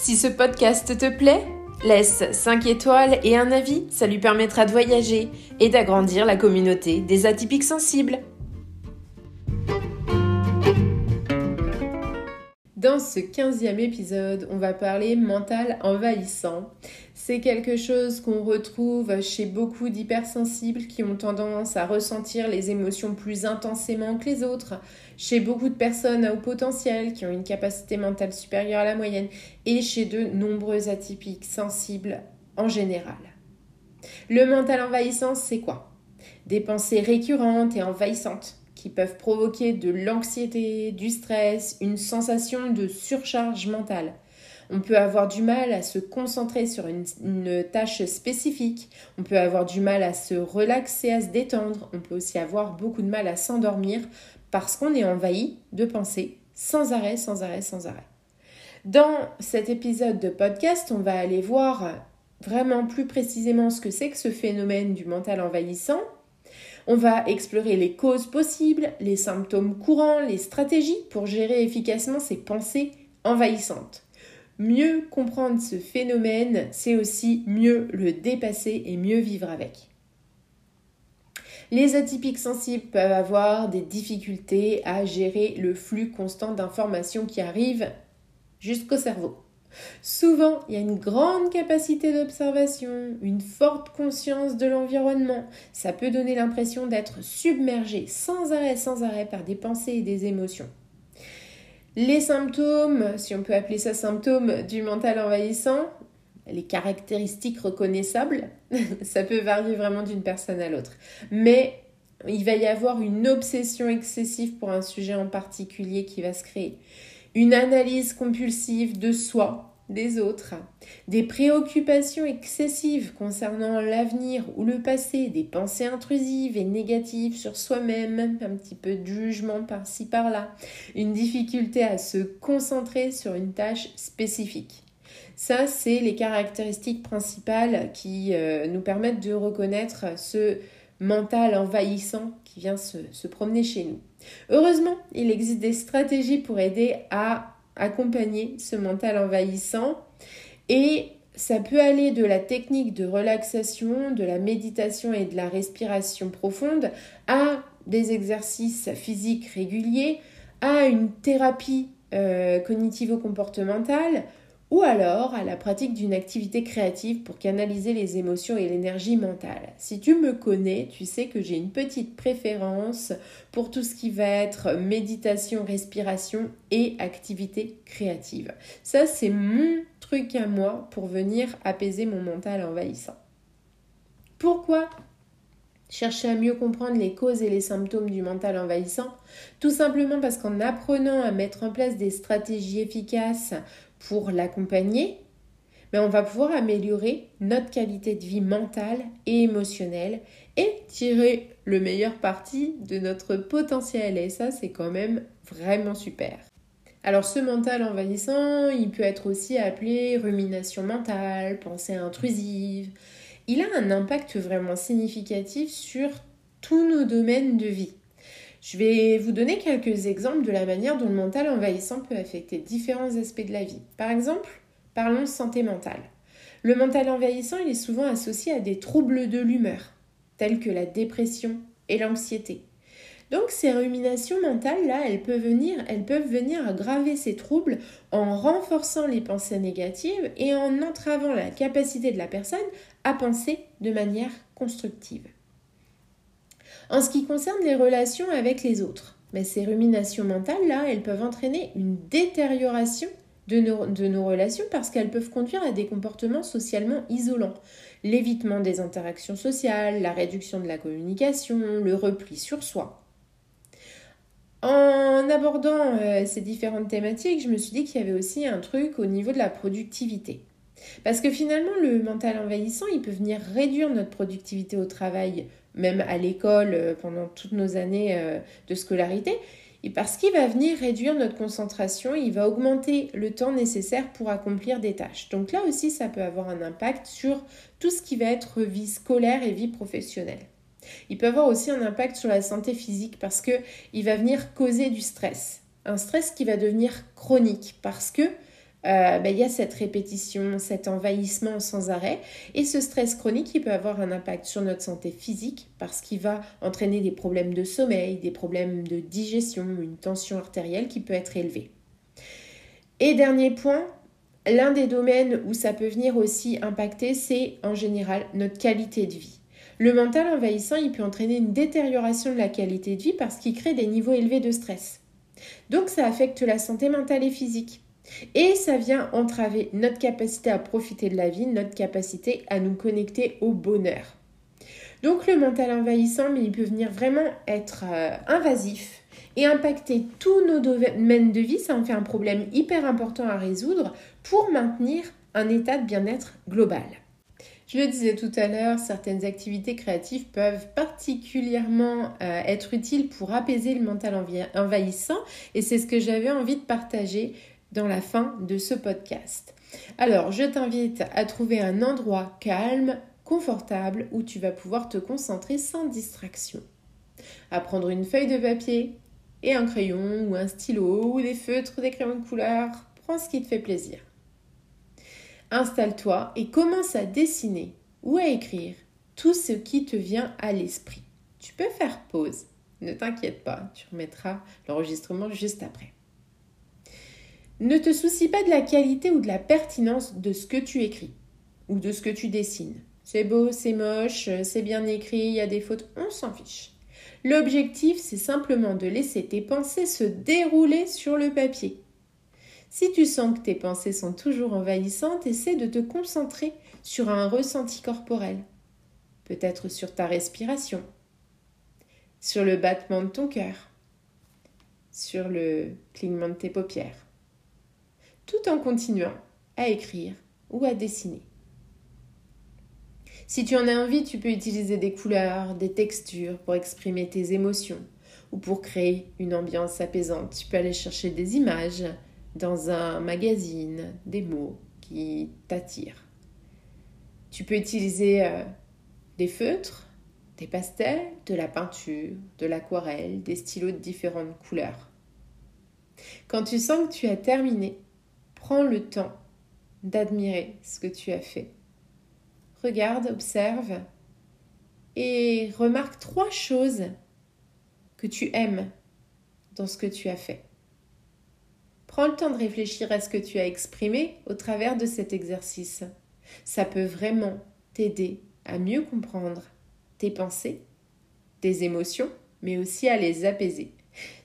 Si ce podcast te plaît, laisse 5 étoiles et un avis, ça lui permettra de voyager et d'agrandir la communauté des atypiques sensibles. Dans ce 15e épisode, on va parler mental envahissant. C'est quelque chose qu'on retrouve chez beaucoup d'hypersensibles qui ont tendance à ressentir les émotions plus intensément que les autres, chez beaucoup de personnes à haut potentiel qui ont une capacité mentale supérieure à la moyenne et chez de nombreux atypiques sensibles en général. Le mental envahissant, c'est quoi? Des pensées récurrentes et envahissantes qui peuvent provoquer de l'anxiété, du stress, une sensation de surcharge mentale. On peut avoir du mal à se concentrer sur une, tâche spécifique, on peut avoir du mal à se relaxer, à se détendre, on peut aussi avoir beaucoup de mal à s'endormir parce qu'on est envahi de pensées sans arrêt, sans arrêt, sans arrêt. Dans cet épisode de podcast, on va aller voir vraiment plus précisément ce que c'est que ce phénomène du mental envahissant, on va explorer les causes possibles, les symptômes courants, les stratégies pour gérer efficacement ces pensées envahissantes. Mieux comprendre ce phénomène, c'est aussi mieux le dépasser et mieux vivre avec. Les atypiques sensibles peuvent avoir des difficultés à gérer le flux constant d'informations qui arrivent jusqu'au cerveau. Souvent, il y a une grande capacité d'observation, une forte conscience de l'environnement. Ça peut donner l'impression d'être submergé sans arrêt, sans arrêt par des pensées et des émotions. Les symptômes, si on peut appeler ça symptômes du mental envahissant, les caractéristiques reconnaissables, ça peut varier vraiment d'une personne à l'autre. Mais il va y avoir une obsession excessive pour un sujet en particulier qui va se créer une analyse compulsive de soi, des autres, des préoccupations excessives concernant l'avenir ou le passé, des pensées intrusives et négatives sur soi-même, un petit peu de jugement par-ci par-là, une difficulté à se concentrer sur une tâche spécifique. Ça, c'est les caractéristiques principales qui euh, nous permettent de reconnaître ce mental envahissant qui vient se promener chez nous. Heureusement, il existe des stratégies pour aider à accompagner ce mental envahissant. Et ça peut aller de la technique de relaxation, de la méditation et de la respiration profonde à des exercices physiques réguliers, à une thérapie euh, cognitivo-comportementale ou alors à la pratique d'une activité créative pour canaliser les émotions et l'énergie mentale. Si tu me connais, tu sais que j'ai une petite préférence pour tout ce qui va être méditation, respiration et activité créative. Ça, c'est mon truc à moi pour venir apaiser mon mental envahissant. Pourquoi? Chercher à mieux comprendre les causes et les symptômes du mental envahissant, tout simplement parce qu'en apprenant à mettre en place des stratégies efficaces pour l'accompagner, mais on va pouvoir améliorer notre qualité de vie mentale et émotionnelle et tirer le meilleur parti de notre potentiel. Et ça, c'est quand même vraiment super. Alors ce mental envahissant, il peut être aussi appelé rumination mentale, pensée intrusive. Il a un impact vraiment significatif sur tous nos domaines de vie. Je vais vous donner quelques exemples de la manière dont le mental envahissant peut affecter différents aspects de la vie. Par exemple, parlons santé mentale. Le mental envahissant, est souvent associé à des troubles de l'humeur, tels que la dépression et l'anxiété. Donc ces ruminations mentales là, elles peuvent venir, elles peuvent venir aggraver ces troubles en renforçant les pensées négatives et en entravant la capacité de la personne à penser de manière constructive. En ce qui concerne les relations avec les autres, mais ces ruminations mentales-là, elles peuvent entraîner une détérioration de nos relations parce qu'elles peuvent conduire à des comportements socialement isolants. L'évitement des interactions sociales, la réduction de la communication, le repli sur soi. En abordant euh, ces différentes thématiques, je me suis dit qu'il y avait aussi un truc au niveau de la productivité. Parce que finalement, le mental envahissant, il peut venir réduire notre productivité au travail, même à l'école, euh, pendant toutes nos années euh, de scolarité. Et parce qu'il va venir réduire notre concentration, il va augmenter le temps nécessaire pour accomplir des tâches. Donc là aussi, ça peut avoir un impact sur tout ce qui va être vie scolaire et vie professionnelle. Il peut avoir aussi un impact sur la santé physique parce que il va venir causer du stress. Un stress qui va devenir chronique parce que euh, ben, il y a cette répétition, cet envahissement sans arrêt. Et ce stress chronique, il peut avoir un impact sur notre santé physique parce qu'il va entraîner des problèmes de sommeil, des problèmes de digestion, une tension artérielle qui peut être élevée. Et dernier point, l'un des domaines où ça peut venir aussi impacter, c'est en général notre qualité de vie. Le mental envahissant, il peut entraîner une détérioration de la qualité de vie parce qu'il crée des niveaux élevés de stress. Donc ça affecte la santé mentale et physique. Et ça vient entraver notre capacité à profiter de la vie, notre capacité à nous connecter au bonheur. Donc le mental envahissant, mais il peut venir vraiment être euh, invasif et impacter tous nos domaines de vie. Ça en fait un problème hyper important à résoudre pour maintenir un état de bien-être global. Je le disais tout à l'heure, certaines activités créatives peuvent particulièrement euh, être utiles pour apaiser le mental envahissant et c'est ce que j'avais envie de partager dans la fin de ce podcast. Alors, je t'invite à trouver un endroit calme, confortable, où tu vas pouvoir te concentrer sans distraction. À prendre une feuille de papier et un crayon ou un stylo ou des feutres, des crayons de couleur. Prends ce qui te fait plaisir. Installe-toi et commence à dessiner ou à écrire tout ce qui te vient à l'esprit. Tu peux faire pause. Ne t'inquiète pas, tu remettras l'enregistrement juste après. Ne te soucie pas de la qualité ou de la pertinence de ce que tu écris ou de ce que tu dessines. C'est beau, c'est moche, c'est bien écrit, il y a des fautes, on s'en fiche. L'objectif, c'est simplement de laisser tes pensées se dérouler sur le papier. Si tu sens que tes pensées sont toujours envahissantes, essaie de te concentrer sur un ressenti corporel, peut-être sur ta respiration, sur le battement de ton cœur, sur le clignement de tes paupières tout en continuant à écrire ou à dessiner. Si tu en as envie, tu peux utiliser des couleurs, des textures pour exprimer tes émotions ou pour créer une ambiance apaisante. Tu peux aller chercher des images dans un magazine, des mots qui t'attirent. Tu peux utiliser euh, des feutres, des pastels, de la peinture, de l'aquarelle, des stylos de différentes couleurs. Quand tu sens que tu as terminé, Prends le temps d'admirer ce que tu as fait. Regarde, observe et remarque trois choses que tu aimes dans ce que tu as fait. Prends le temps de réfléchir à ce que tu as exprimé au travers de cet exercice. Ça peut vraiment t'aider à mieux comprendre tes pensées, tes émotions, mais aussi à les apaiser.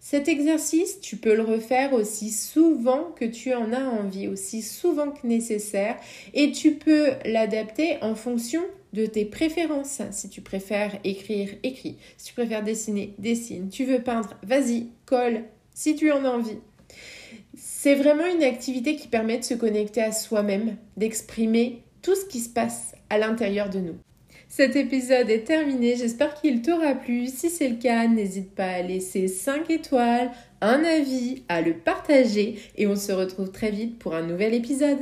Cet exercice, tu peux le refaire aussi souvent que tu en as envie, aussi souvent que nécessaire, et tu peux l'adapter en fonction de tes préférences. Si tu préfères écrire, écris. Si tu préfères dessiner, dessine. Tu veux peindre, vas-y, colle, si tu en as envie. C'est vraiment une activité qui permet de se connecter à soi-même, d'exprimer tout ce qui se passe à l'intérieur de nous. Cet épisode est terminé, j'espère qu'il t'aura plu. Si c'est le cas, n'hésite pas à laisser 5 étoiles, un avis, à le partager et on se retrouve très vite pour un nouvel épisode.